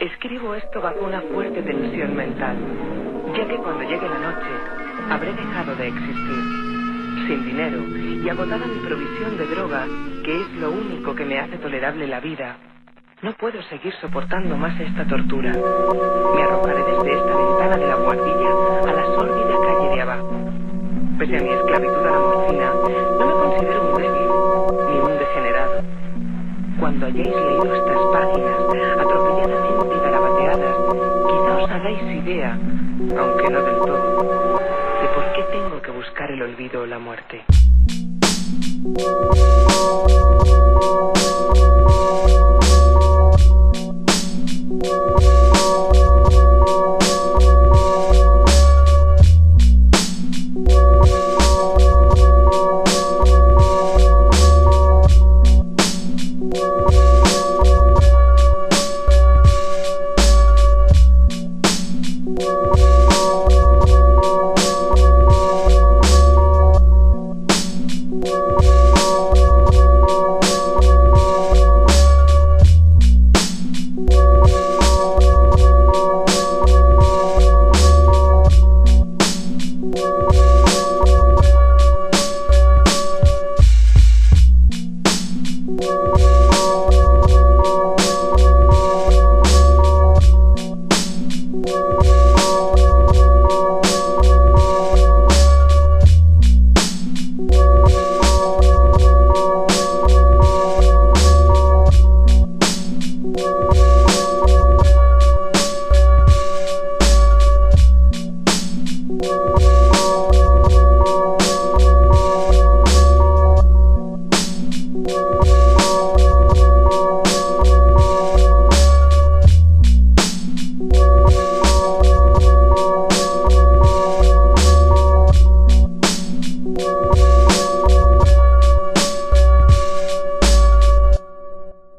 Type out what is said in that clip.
Escribo esto bajo una fuerte tensión mental, ya que cuando llegue la noche habré dejado de existir, sin dinero y agotada mi provisión de droga, que es lo único que me hace tolerable la vida. No puedo seguir soportando más esta tortura. Me arrojaré desde esta ventana de la guardilla a la sórdida calle de abajo. Pese a mi cuando hayáis leído estas páginas, atropelladamente garabateadas, quizá os hagáis idea, aunque no del todo, de por qué tengo que buscar el olvido o la muerte.